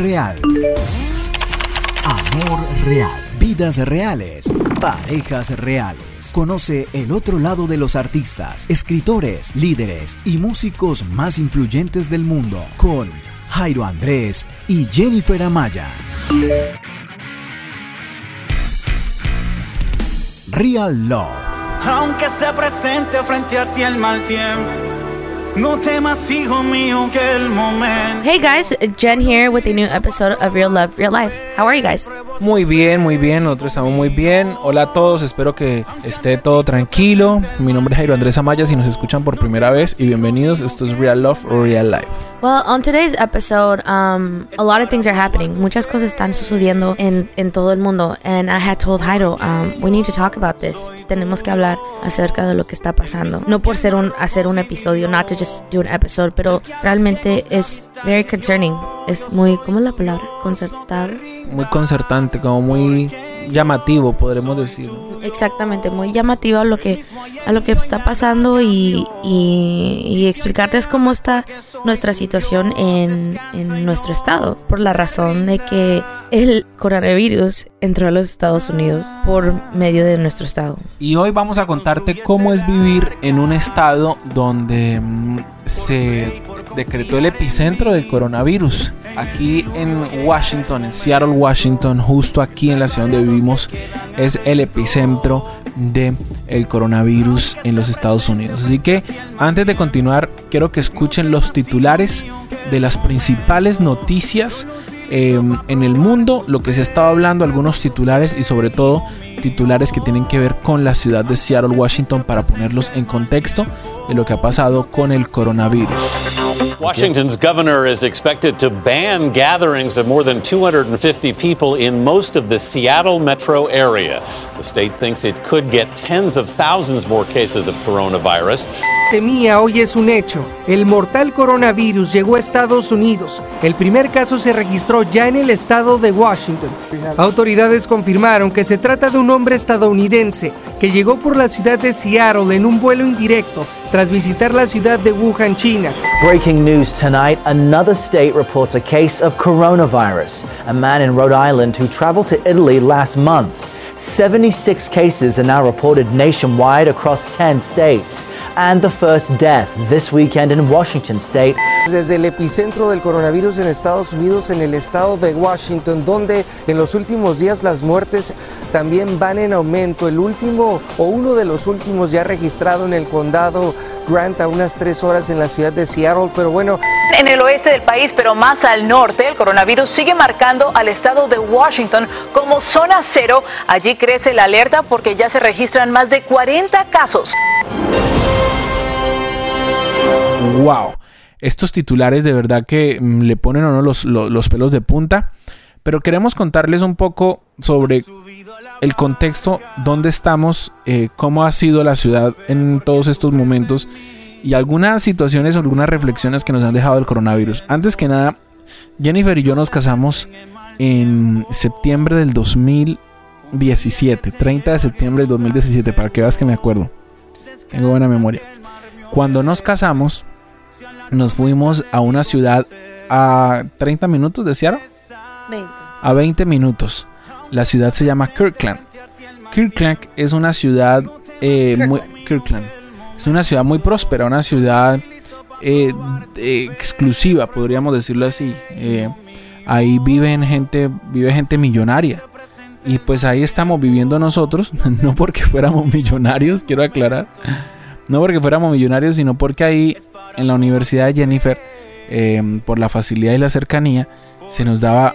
real. Amor real. Vidas reales. Parejas reales. Conoce el otro lado de los artistas, escritores, líderes y músicos más influyentes del mundo con Jairo Andrés y Jennifer Amaya. Real Love. Aunque se presente frente a ti el mal tiempo. Hey guys, Jen here with a new episode of Real Love, Real Life. How are you guys? Muy bien, muy bien, nosotros estamos muy bien. Hola a todos, espero que esté todo tranquilo. Mi nombre es Jairo Andrés Amaya, si nos escuchan por primera vez, y bienvenidos. Esto es Real Love, Real Life. Well, on today's episode, um, a lot of things are happening. Muchas cosas están sucediendo en, en todo el mundo. And I had told Jairo, um, we need to talk about this. Tenemos que hablar acerca de lo que está pasando. No por ser un, hacer un episodio, not to just do an episode, pero realmente es very concerning. Es muy, ¿cómo es la palabra? Concertado. Muy concertante, como muy llamativo, podremos decir. Exactamente, muy llamativo a lo que, a lo que está pasando y, y, y explicarles cómo está nuestra situación en, en nuestro estado, por la razón de que el coronavirus entró a los Estados Unidos por medio de nuestro estado. Y hoy vamos a contarte cómo es vivir en un estado donde mm, se decretó el epicentro del coronavirus. Aquí en Washington, en Seattle, Washington, justo aquí en la ciudad donde vivimos, es el epicentro de el coronavirus en los Estados Unidos. Así que antes de continuar, quiero que escuchen los titulares de las principales noticias eh, en el mundo, lo que se ha estado hablando, algunos titulares y sobre todo titulares que tienen que ver con la ciudad de Seattle, Washington, para ponerlos en contexto de lo que ha pasado con el coronavirus. Washington's governor is expected to ban gatherings of more than 250 people in most of the Seattle metro area. The state thinks it could get tens of thousands more cases of coronavirus. Temía hoy es un hecho. El mortal coronavirus llegó a Estados Unidos. El primer caso se registró ya en el estado de Washington. Autoridades confirmaron que se trata de un hombre estadounidense que llegó por la ciudad de Seattle en un vuelo indirecto tras visitar la ciudad de Wuhan, China. Breaking news tonight another state reports a case of coronavirus. A man in Rhode Island who traveled to Italy last month. 76 cases are now reported nationwide across 10 states. And the first death this weekend in Washington state. Desde el epicentro del coronavirus en Estados Unidos, en el estado de Washington, donde en los últimos días las muertes también van en aumento. El último o uno de los últimos ya registrado en el condado Grant a unas tres horas en la ciudad de Seattle, pero bueno. En el oeste del país, pero más al norte, el coronavirus sigue marcando al estado de Washington como zona cero. Allí crece la alerta porque ya se registran más de 40 casos. ¡Wow! Estos titulares de verdad que mm, le ponen o no los, los, los pelos de punta. Pero queremos contarles un poco sobre el contexto, dónde estamos, eh, cómo ha sido la ciudad en todos estos momentos y algunas situaciones, algunas reflexiones que nos han dejado el coronavirus. Antes que nada, Jennifer y yo nos casamos en septiembre del 2017, 30 de septiembre del 2017, para que veas que me acuerdo. Tengo buena memoria. Cuando nos casamos, nos fuimos a una ciudad a 30 minutos de Seattle. 20. A 20 minutos. La ciudad se llama Kirkland. Kirkland es una ciudad eh, muy Kirkland. Es una ciudad muy próspera, una ciudad eh, eh, exclusiva, podríamos decirlo así. Eh, ahí viven gente, vive gente millonaria. Y pues ahí estamos viviendo nosotros, no porque fuéramos millonarios, quiero aclarar. No porque fuéramos millonarios, sino porque ahí en la Universidad de Jennifer, eh, por la facilidad y la cercanía, se nos daba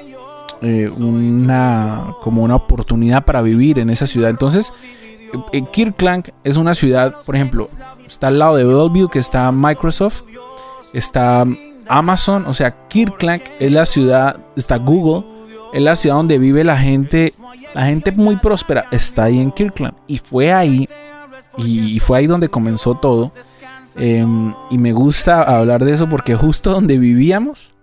eh, una como una oportunidad para vivir en esa ciudad. Entonces, eh, Kirkland es una ciudad, por ejemplo, está al lado de Bellevue, que está Microsoft, está Amazon, o sea, Kirkland es la ciudad, está Google, es la ciudad donde vive la gente, la gente muy próspera, está ahí en Kirkland. Y fue ahí, y fue ahí donde comenzó todo. Eh, y me gusta hablar de eso porque justo donde vivíamos,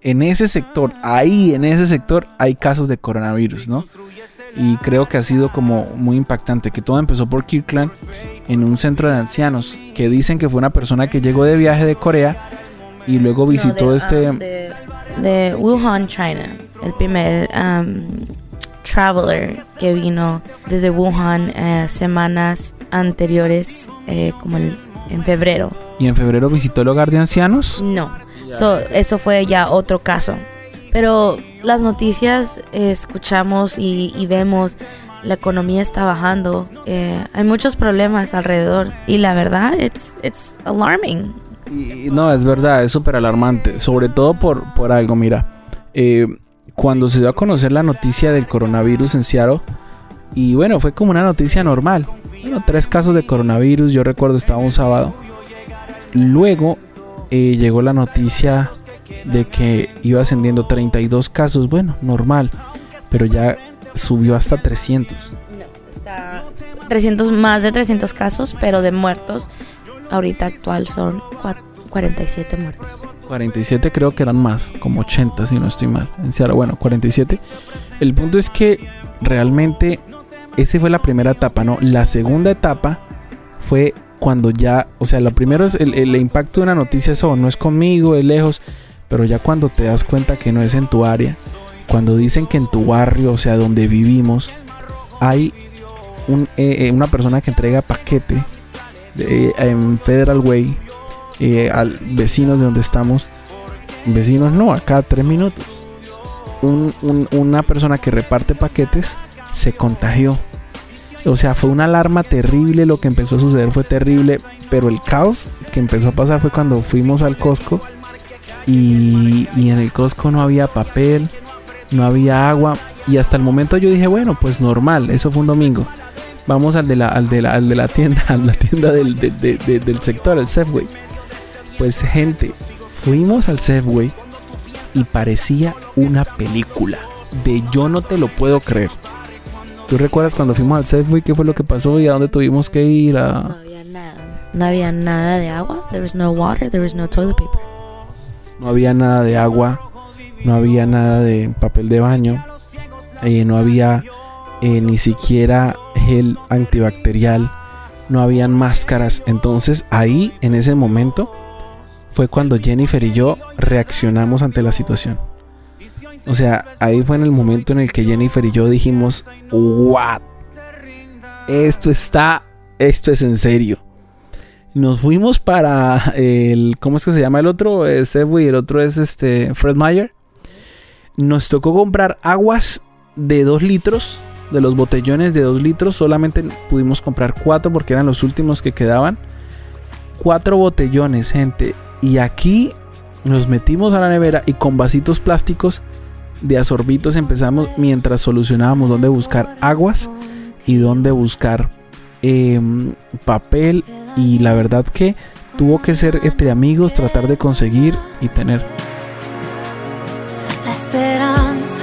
en ese sector, ahí en ese sector hay casos de coronavirus, ¿no? Y creo que ha sido como muy impactante, que todo empezó por Kirkland en un centro de ancianos, que dicen que fue una persona que llegó de viaje de Corea y luego visitó No, de- este... ah, de de Wuhan, China. El primer um, traveler que vino desde Wuhan eh, semanas anteriores, eh, como en, en febrero. ¿Y en febrero visitó el hogar de ancianos? No, so, eso fue ya otro caso. Pero las noticias eh, escuchamos y, y vemos la economía está bajando. Eh, hay muchos problemas alrededor y la verdad, it's, it's alarming. Y, no, es verdad, es súper alarmante. Sobre todo por, por algo, mira. Eh, cuando se dio a conocer la noticia del coronavirus en Seattle, y bueno, fue como una noticia normal. Bueno, tres casos de coronavirus, yo recuerdo estaba un sábado. Luego eh, llegó la noticia de que iba ascendiendo 32 casos, bueno, normal, pero ya subió hasta 300. No, está 300, más de 300 casos, pero de muertos, ahorita actual son cua- 47 muertos. 47 creo que eran más, como 80 si no estoy mal. En Seattle, bueno, 47. El punto es que realmente esa fue la primera etapa, ¿no? La segunda etapa fue cuando ya, o sea, lo primero es el, el impacto de una noticia, eso no es conmigo, es lejos, pero ya cuando te das cuenta que no es en tu área, cuando dicen que en tu barrio, o sea, donde vivimos, hay un, eh, eh, una persona que entrega paquete de- en Federal Way eh, a vecinos de donde estamos, vecinos no, acá tres minutos, un- un- una persona que reparte paquetes se contagió. O sea, fue una alarma terrible, lo que empezó a suceder fue terrible, pero el caos que empezó a pasar fue cuando fuimos al Costco y, y en el Costco no había papel, no había agua y hasta el momento yo dije, bueno, pues normal, eso fue un domingo. Vamos al de la, al de la, al de la tienda, a la tienda del, de- de- de- del sector, el Safeway. Pues gente, fuimos al Safeway y parecía una película de yo no te lo puedo creer. ¿Tú recuerdas cuando fuimos al Safeway qué fue lo que pasó y a dónde tuvimos que ir No había nada. No había nada de agua. There was no water. There was no toilet paper. No había nada de agua, no había nada de papel de baño, eh, no había eh, ni siquiera antibacterial, no habían máscaras. Entonces ahí, en ese momento, fue cuando Jennifer y yo reaccionamos ante la situación. O sea, ahí fue en el momento en el que Jennifer y yo dijimos, what? Esto está, esto es en serio. Nos fuimos para el, ¿cómo es que se llama el otro? Es Safeway y el otro es este Fred Meyer. Nos tocó comprar aguas de 2 litros, de los botellones de 2 litros. Solamente pudimos comprar 4 porque eran los últimos que quedaban. 4 botellones, gente. Y aquí nos metimos a la nevera y con vasitos plásticos de asorbitos empezamos mientras solucionábamos dónde buscar aguas y dónde buscar em, papel y la verdad que tuvo que ser entre amigos tratar de conseguir y tener. la esperanza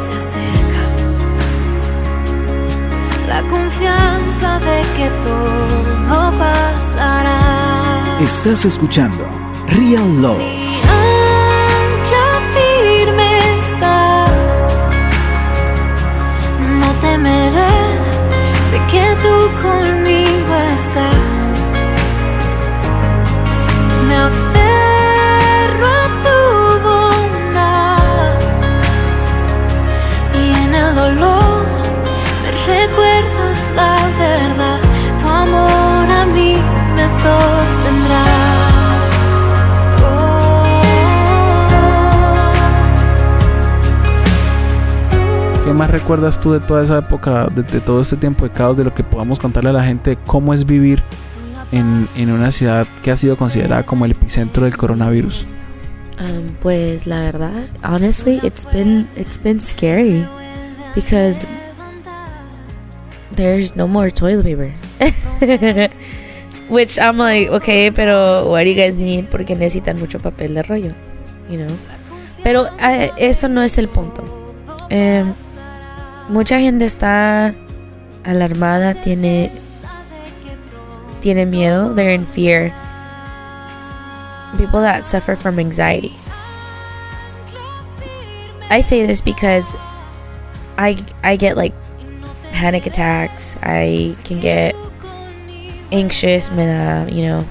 la confianza de que todo pasará. Estás escuchando Real Love. Mi ancla firme está, no temeré, sé que tú conmigo estás. Recuerdas tú de toda esa época, de, de todo este tiempo de caos, de lo que podamos contarle a la gente de cómo es vivir en, en una ciudad que ha sido considerada como el epicentro del coronavirus? Um, pues la verdad, honestly, it's been it's been scary because there's no more toilet paper. Which I'm like, okay, pero what do you guys need? Porque necesitan mucho papel de rollo, you know. Pero eh, eso no es el punto. Eh, mucha gente está alarmada, tiene tiene miedo, they're in fear. People that suffer from anxiety. I say this because I I get like panic attacks. I can get anxious, you know.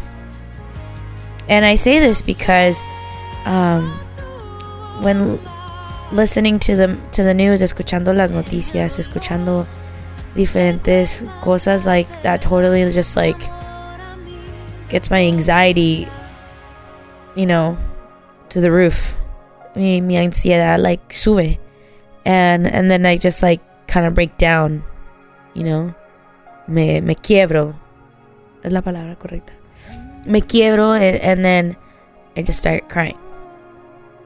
And I say this because um, when listening to the to the news, escuchando las noticias, escuchando diferentes cosas like that totally just like gets my anxiety you know to the roof. Mi, mi ansiedad like sube. And and then I just like kind of break down you know? Me me quiebro. Es la palabra correcta. Me quiebro and, and then I just start crying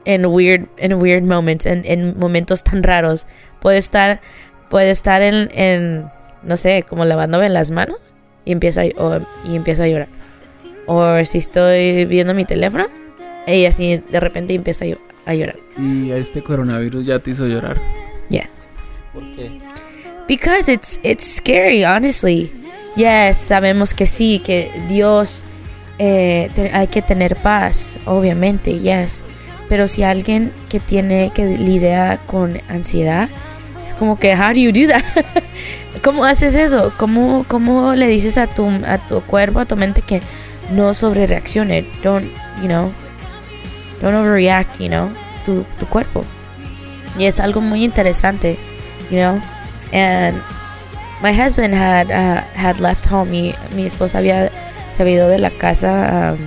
in weird in weird moments and in momentos tan raros puedo estar puede estar en, en, no sé, como lavándome las manos y empiezo a, o, y empiezo a llorar. O si estoy viendo mi teléfono y así de repente empiezo a, a llorar. ¿Y este coronavirus ya te hizo llorar? Yes. ¿Por qué? Because it's, it's scary, honestly. Yes, sabemos que sí, que Dios eh, te, hay que tener paz, obviamente, yes. Pero si alguien que tiene que lidiar con ansiedad, es como que, how do you do that? ¿Cómo haces eso? ¿Cómo, ¿Cómo le dices a tu, a tu cuerpo, a tu mente que no sobre reaccione? Don't, you know, don't overreact, you know, tu, tu cuerpo. Y es algo muy interesante, you know. And my husband had uh, had left home. Mi, mi esposa había se había ido de la casa um,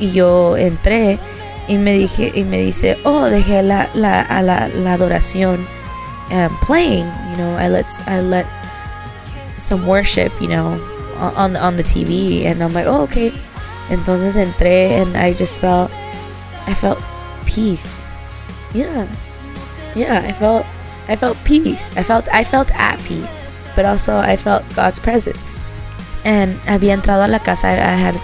y yo entré y me dije y me dice, oh, dejé la, la, a la, la adoración um, playing. You know, I let I let some worship, you know, on on the TV, and I'm like, oh, okay. Entonces entré, and I just felt, I felt peace. Yeah, yeah, I felt, I felt peace. I felt, I felt at peace, but also I felt God's presence. And había entrado a la casa. I, I had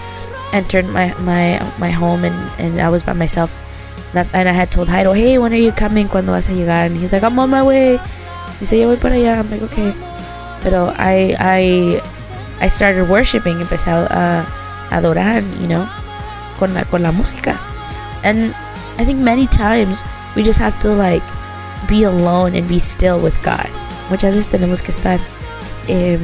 entered my my my home, and and I was by myself That's, and I had told Jairo, hey, when are you coming? ¿Cuándo vas a llegar? And he's like, I'm on my way. Dice, yo voy para allá. I'm like, okay. Pero I, I, I started worshiping. Empecé a, adorar, you know, con la, con la música. And I think many times we just have to like be alone and be still with God. Muchas veces tenemos que estar eh,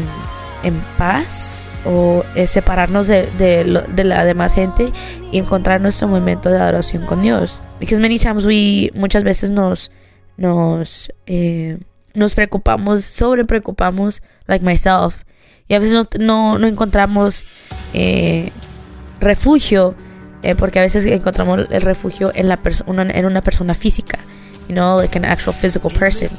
en paz o eh, separarnos de, de, de, la demás gente y encontrar nuestro momento de adoración con Dios. Because many times we, muchas veces nos, nos, eh, nos preocupamos, sobre preocupamos, like myself, y a veces no, no, encontramos eh, refugio, porque a veces encontramos el refugio en, la una, en una persona física, you know, like an actual physical person.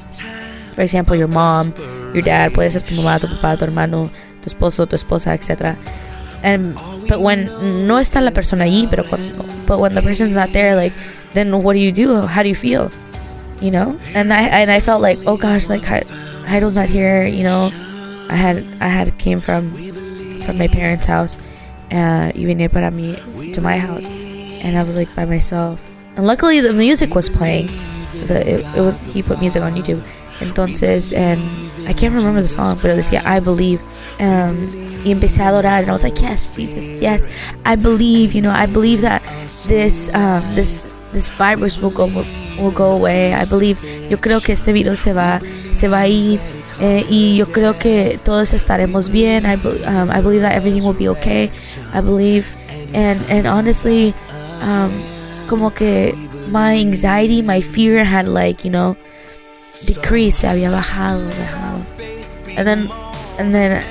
For example, your mom, your dad, puede ser tu mamá, tu papá, tu hermano, tu esposo, tu esposa, etc. And but when no está la persona allí, pero cuando, but when the person's not there, like then what do you do? How do you feel? You know? And I and I felt like, oh gosh, like Heidel's not here. You know, I had I had came from from my parents' house, uh, even para mí to my house, and I was like by myself. And luckily the music was playing. The, it, it was he put music on YouTube. Entonces, and I can't remember the song, but decía I believe. Um, y empecé a adorar, and I was like, yes, Jesus, yes, I believe. You know, I believe that this um, this this virus will go will go away. I believe. Yo creo que este virus se va se va a ir. Eh, y yo creo que todos estaremos bien. I, um, I believe that everything will be okay. I believe, and and honestly, um, como que my anxiety, my fear had like you know decreased. Había bajado, bajado. And then and then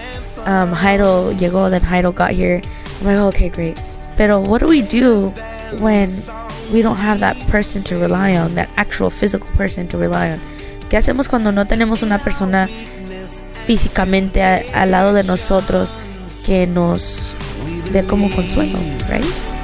um, Heido llegó. Then Heidel got here. I'm like, oh, okay, great. Pero what do we do when we don't have that person to rely on, that actual physical person to rely on. ¿Qué hacemos cuando no tenemos una persona físicamente al lado de nosotros que nos dé como consuelo, right?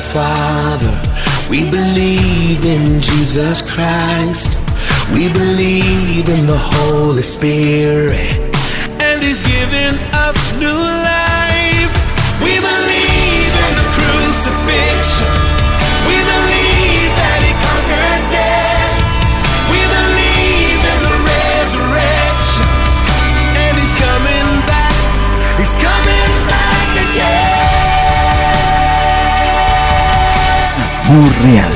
Father. We believe in Jesus Christ. We believe in the Holy Spirit. And He's given us new life. We believe in the crucifixion. Muy real.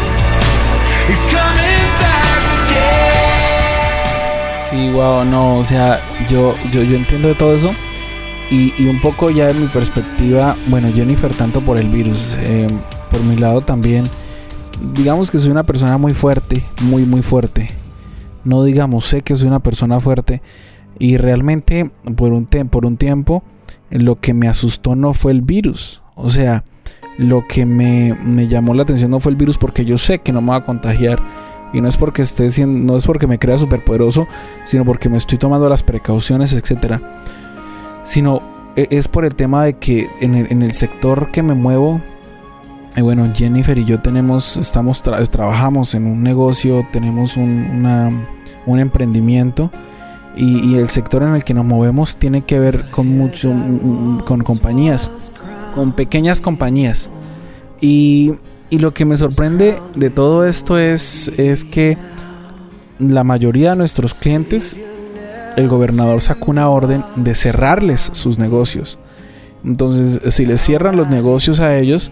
He's coming back again. Sí, wow, no, o sea, yo, yo, yo entiendo de todo eso. Y, y un poco ya de mi perspectiva, bueno, Jennifer, tanto por el virus, eh, por mi lado también, digamos que soy una persona muy fuerte, muy, muy fuerte. No digamos, sé que soy una persona fuerte. Y realmente, por un, tem- por un tiempo, lo que me asustó no fue el virus. O sea, lo que me, me llamó la atención no fue el virus porque yo sé que no me va a contagiar. Y no es porque esté siendo, no es porque me crea superpoderoso, sino porque me estoy tomando las precauciones, etcétera. Sino e- es por el tema de que en el, en el sector que me muevo, eh, bueno, Jennifer y yo tenemos, estamos tra- trabajamos en un negocio, tenemos un, una- un emprendimiento y, y el sector en el que nos movemos tiene que ver con mucho, mm, mm, con compañías, con pequeñas compañías. Y, y lo que me sorprende de todo esto es, es que la mayoría de nuestros clientes, el gobernador sacó una orden de cerrarles sus negocios. Entonces, si les cierran los negocios a ellos,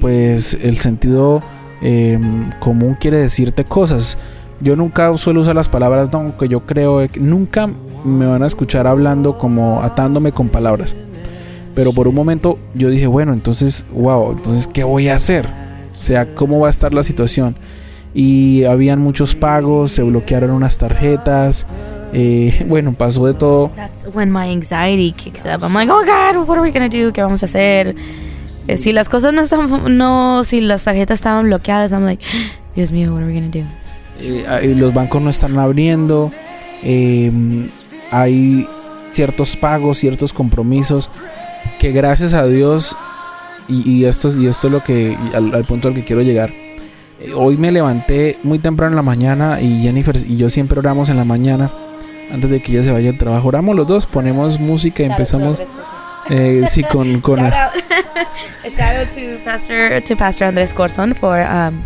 pues el sentido eh, común quiere decirte cosas. Yo nunca suelo usar las palabras, no, que yo creo, que nunca me van a escuchar hablando como atándome con palabras. Pero por un momento yo dije, bueno, entonces, wow, entonces, ¿qué voy a hacer? O sea, ¿cómo va a estar la situación? Y habían muchos pagos, se bloquearon unas tarjetas, eh, bueno, pasó de todo. That's when my anxiety kicks up. I'm like, oh God, what are we gonna do? ¿Qué vamos a hacer? Eh, Si las cosas no están, no, si las tarjetas estaban bloqueadas, I'm like, Dios mío, what are we gonna do? Eh, eh, los bancos no están abriendo, eh, hay ciertos pagos, ciertos compromisos que gracias a Dios, y, y esto, es- y esto es lo que, al, al punto al que quiero llegar, eh, hoy me levanté muy temprano en la mañana y Jennifer y yo siempre oramos en la mañana, antes de que ella se vaya al trabajo, oramos los dos, ponemos música y empezamos, eh, sí, con... con shout out, shout out to Pastor to Pastor Andrés Corson for um,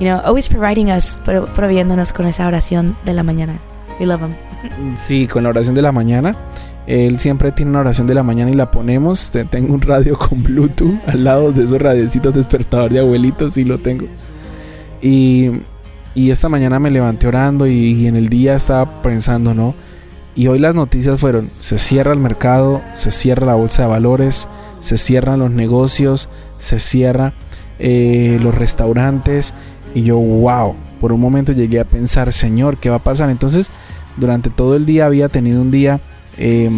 you know always providing us, pro- proveyéndonos con esa oración de la mañana. We love him. Sí, con la oración de la mañana. Él siempre tiene una oración de la mañana y la ponemos. Te- Tengo un radio con Bluetooth al lado de esos radiecitos despertador de abuelitos, sí lo tengo. Y, y esta mañana me levanté orando y, y en el día estaba pensando, ¿no? Y hoy las noticias fueron, se cierra el mercado, se cierra la bolsa de valores, se cierran los negocios, se cierra eh, los restaurantes. Y yo, wow, por un momento llegué a pensar, Señor, ¿qué va a pasar? Entonces, durante todo el día había tenido un día, eh,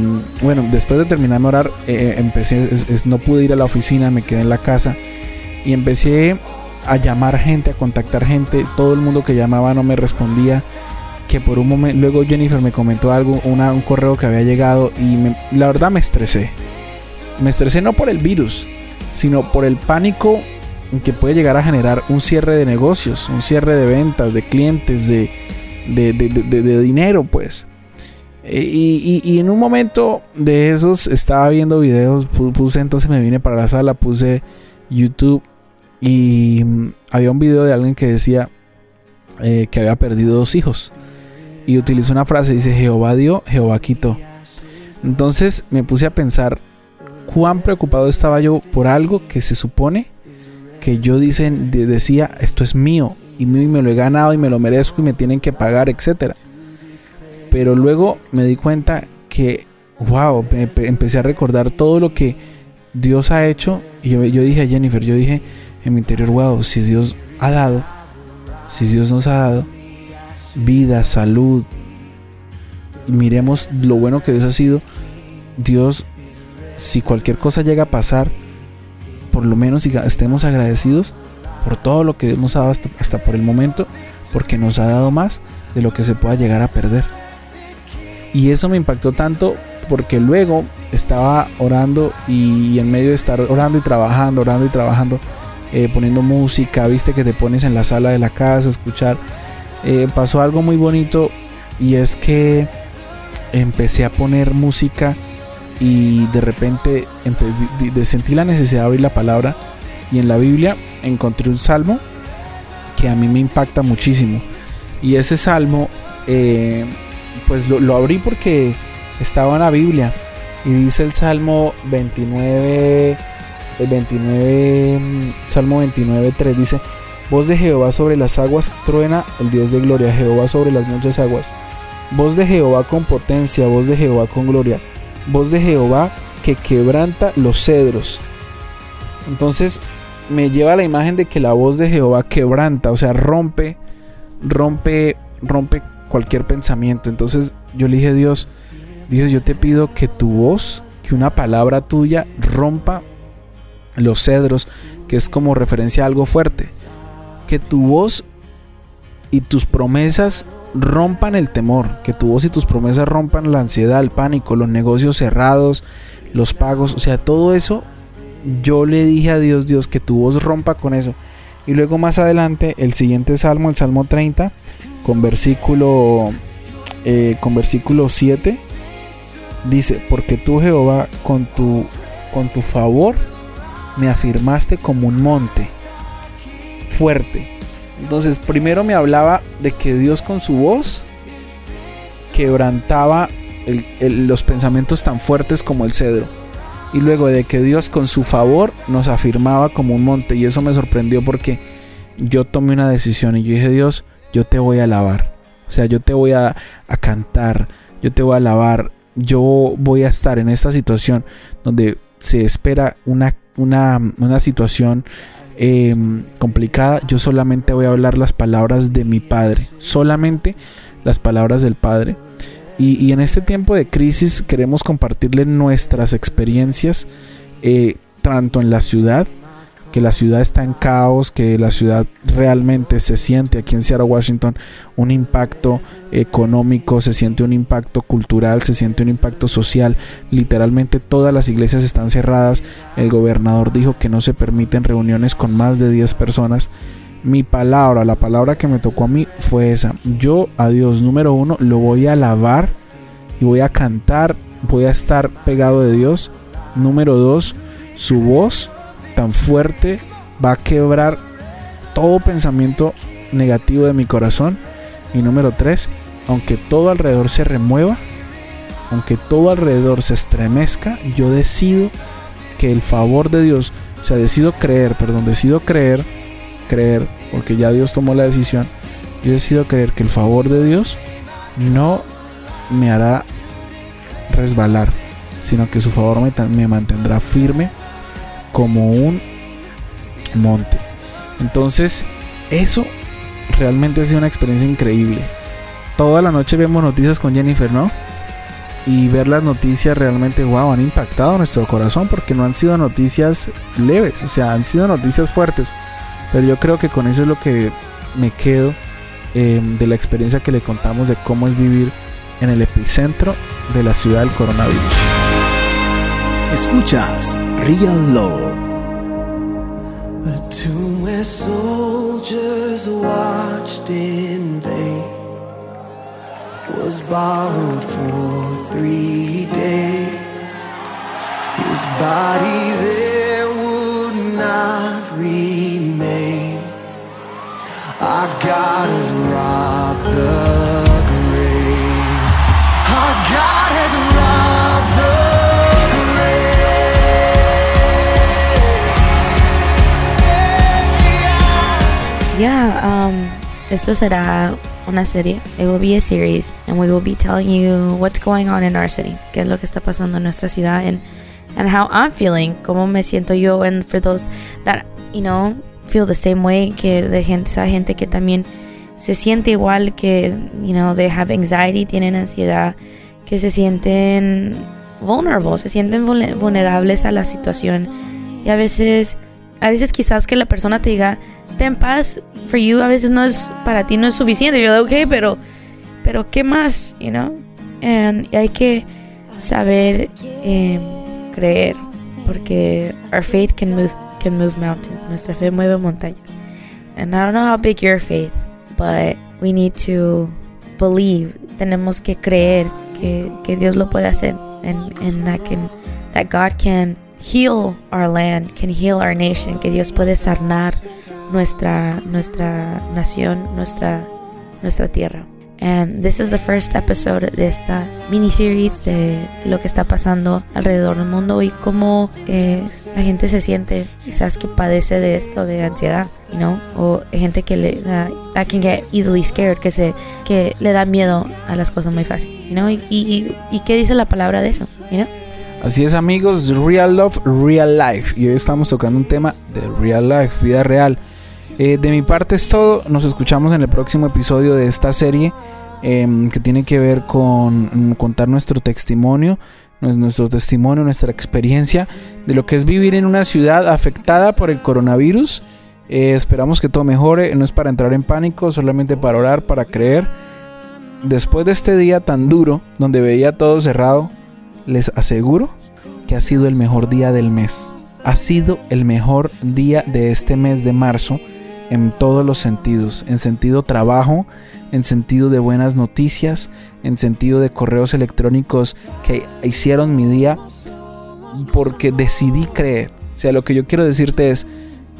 bueno, después de terminar de orar, eh, empecé, es- es- no pude ir a la oficina, me quedé en la casa y empecé a llamar gente, a contactar gente, todo el mundo que llamaba no me respondía, que por un momento, luego Jennifer me comentó algo, un correo que había llegado y me- la verdad me estresé. Me estresé no por el virus, sino por el pánico que puede llegar a generar un cierre de negocios, un cierre de ventas, de clientes, de dinero, pues. E- Y, en un momento de esos estaba viendo videos, pu- puse entonces me vine para la sala, puse YouTube y mm, había un video de alguien que decía eh, que había perdido dos hijos y utilizó una frase, dice Jehová dio, Jehová quitó. Entonces me puse a pensar cuán preocupado estaba yo por algo que se supone que yo dicen, de- decía, esto es mío y me lo he ganado y me lo merezco y me tienen que pagar, etcétera. Pero luego me di cuenta que, wow, empecé a recordar todo lo que Dios ha hecho y yo, dije a Jennifer, yo dije en mi interior, wow, si Dios ha dado, si Dios nos ha dado vida, salud, miremos lo bueno que Dios ha sido, Dios, si cualquier cosa llega a pasar, por lo menos estemos agradecidos por todo lo que Dios nos ha dado hasta, hasta por el momento, porque nos ha dado más de lo que se pueda llegar a perder. Y eso me impactó tanto porque luego estaba orando y en medio de estar orando y trabajando, orando y trabajando, eh, poniendo música, viste que te pones en la sala de la casa a escuchar. Eh, pasó algo muy bonito y es que empecé a poner música y de repente sentí la necesidad de abrir la palabra y en la Biblia encontré un salmo que a mí me impacta muchísimo y ese salmo eh, pues lo, abrí porque estaba en la Biblia y dice el salmo 29 el 29 mm, salmo 29 3 dice Voz de Jehová sobre las aguas, truena el Dios de gloria, Jehová sobre las muchas aguas. Voz de Jehová con potencia, voz de Jehová con gloria. Voz de Jehová que quebranta los cedros. Entonces me lleva a la imagen de que la voz de Jehová quebranta, o sea, rompe, rompe, rompe cualquier pensamiento. Entonces yo le dije a Dios, Dios, yo te pido que tu voz, que una palabra tuya rompa los cedros, que es como referencia a algo fuerte que tu voz y tus promesas rompan el temor, que tu voz y tus promesas rompan la ansiedad, el pánico, los negocios cerrados, los pagos, o sea, todo eso, yo le dije a Dios, Dios, que tu voz rompa con eso. Y luego más adelante, el siguiente salmo, el Salmo 30, con versículo, eh, con versículo 7, dice, porque tú Jehová, con tu, con tu favor, me afirmaste como un monte fuerte. Entonces, primero me hablaba de que Dios con su voz quebrantaba los pensamientos tan fuertes como el cedro. Y luego de que Dios con su favor nos afirmaba como un monte. Y eso me sorprendió porque yo tomé una decisión y yo dije, Dios, yo te voy a alabar. O sea, yo te voy a, a cantar, yo te voy a alabar. Yo voy a estar en esta situación donde se espera una, una, una situación Em, complicada, yo solamente voy a hablar las palabras de mi Padre, solamente las palabras del Padre. Y, en este tiempo de crisis queremos compartirle nuestras experiencias, eh, tanto en la ciudad que la ciudad está en caos, que la ciudad realmente se siente aquí en Seattle, Washington, un impacto económico, se siente un impacto cultural, se siente un impacto social. Literalmente todas las iglesias están cerradas. El gobernador dijo que no se permiten reuniones con más de 10 personas. Mi palabra, la palabra que me tocó a mí fue esa. Yo a Dios número uno lo voy a alabar y voy a cantar, voy a estar pegado de Dios. Número dos, su voz tan fuerte va a quebrar todo pensamiento negativo de mi corazón. Y número tres, aunque todo alrededor se remueva, aunque todo alrededor se estremezca, yo decido que el favor de Dios, o sea, decido creer, perdón, decido creer, creer, porque ya Dios tomó la decisión, yo decido creer que el favor de Dios no me hará resbalar, sino que su favor me, me mantendrá firme como un monte. Entonces, eso realmente ha sido una experiencia increíble. Toda la noche vemos noticias con Jennifer, ¿no? Y ver las noticias realmente, wow, han impactado nuestro corazón porque no han sido noticias leves, o sea, han sido noticias fuertes. Pero yo creo que con eso es lo que me quedo em, de la experiencia que le contamos de cómo es vivir en el epicentro de la ciudad del coronavirus. Escuchas Real Love. The tomb where soldiers watched in vain was borrowed for three days. His body there would not remain. Our God has robbed yeah, um, esto será una serie. It will be a series, and we will be telling you what's going on in our city, qué es lo que está pasando en nuestra ciudad, and and how I'm feeling, cómo me siento yo, and for those that you know feel the same way, que de gente, esa gente que también se siente igual, que you know they have anxiety, tienen ansiedad, que se sienten vulnerable, se sienten vulnerables a la situación, y a veces, a veces quizás que la persona te diga ten paz for you a veces no es para ti no es suficiente. Yo ok, pero pero qué más, you know? And hay que saber eh, creer porque our faith can move can move mountains. Nuestra fe mueve montañas. And I don't know how big your faith, but we need to believe. Tenemos que creer que, que Dios lo puede hacer. And, and that, can, that God can heal our land, can heal our nation. Que Dios puede sanar nuestra, nuestra nación, nuestra, nuestra tierra. And this is the first episode de esta miniseries de lo que está pasando alrededor del mundo y cómo eh, la gente se siente, quizás que padece de esto, de ansiedad, you know, o gente que le uh, can get easily scared, que se que le da miedo a las cosas muy fácil, you know, y, y, qué dice la palabra de eso, you know. Así es amigos, Real Love, Real Life. Y hoy estamos tocando un tema de Real Life, vida real. Eh, de mi parte es todo. Nos escuchamos en el próximo episodio de esta serie em, que tiene que ver con mm, contar nuestro testimonio, nuestro testimonio, nuestra experiencia de lo que es vivir en una ciudad afectada por el coronavirus. Eh, esperamos que todo mejore. No es para entrar en pánico, solamente para orar, para creer. Después de este día tan duro, donde veía todo cerrado, les aseguro que ha sido el mejor día del mes. Ha sido el mejor día de este mes de marzo en todos los sentidos, en sentido trabajo, en sentido de buenas noticias, en sentido de correos electrónicos que hicieron mi día porque decidí creer. O sea, lo que yo quiero decirte es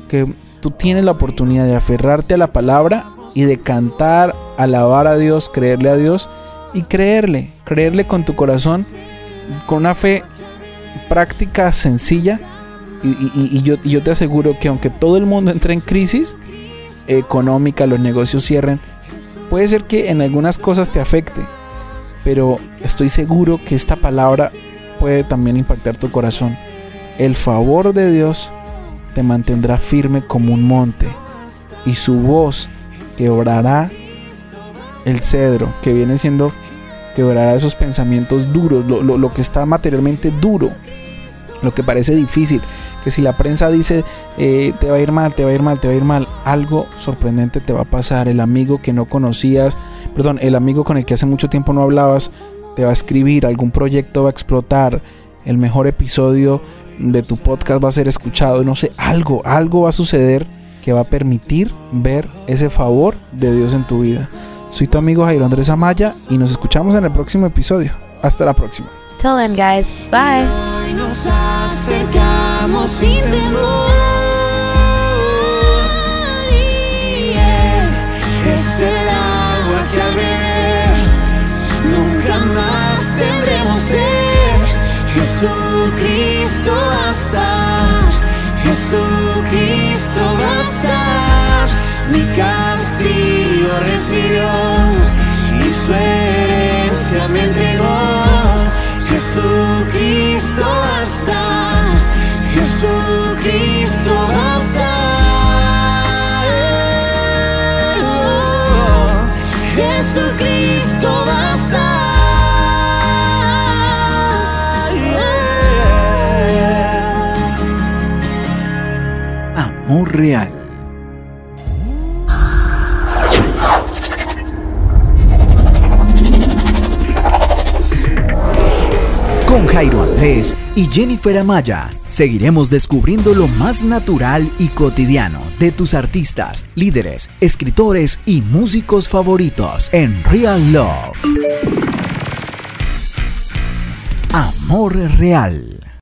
que tú tienes la oportunidad de aferrarte a la palabra y de cantar, alabar a Dios, creerle a Dios y creerle, creerle con tu corazón, con una fe práctica, sencilla. Y, yo, yo te aseguro que aunque todo el mundo entre en crisis, económica, los negocios cierren, puede ser que en algunas cosas te afecte, pero estoy seguro que esta palabra puede también impactar tu corazón. El favor de Dios te mantendrá firme como un monte y su voz quebrará el cedro, que viene siendo quebrará esos pensamientos duros, lo, lo que está materialmente duro, lo que parece difícil, que si la prensa dice eh, te va a ir mal, te va a ir mal, te va a ir mal, algo sorprendente te va a pasar. El amigo que no conocías, perdón, el amigo con el que hace mucho tiempo no hablabas, te va a escribir, algún proyecto va a explotar, el mejor episodio de tu podcast va a ser escuchado, no sé, algo, algo va a suceder que va a permitir ver ese favor de Dios en tu vida. Soy tu amigo Jairo Andrés Amaya y nos escuchamos en el próximo episodio. Hasta la próxima. Till then, guys. Bye. acercamos sin temor. Es el agua que al beber nunca más tendremos sed. Jesucristo basta, Jesucristo basta. Mi castigo recibió y su herencia me entregó. Jesucristo basta. Jesucristo basta. Jesucristo basta. Amor real. Jairo Andrés y Jennifer Amaya seguiremos descubriendo lo más natural y cotidiano de tus artistas, líderes, escritores y músicos favoritos en Real Love. Amor real.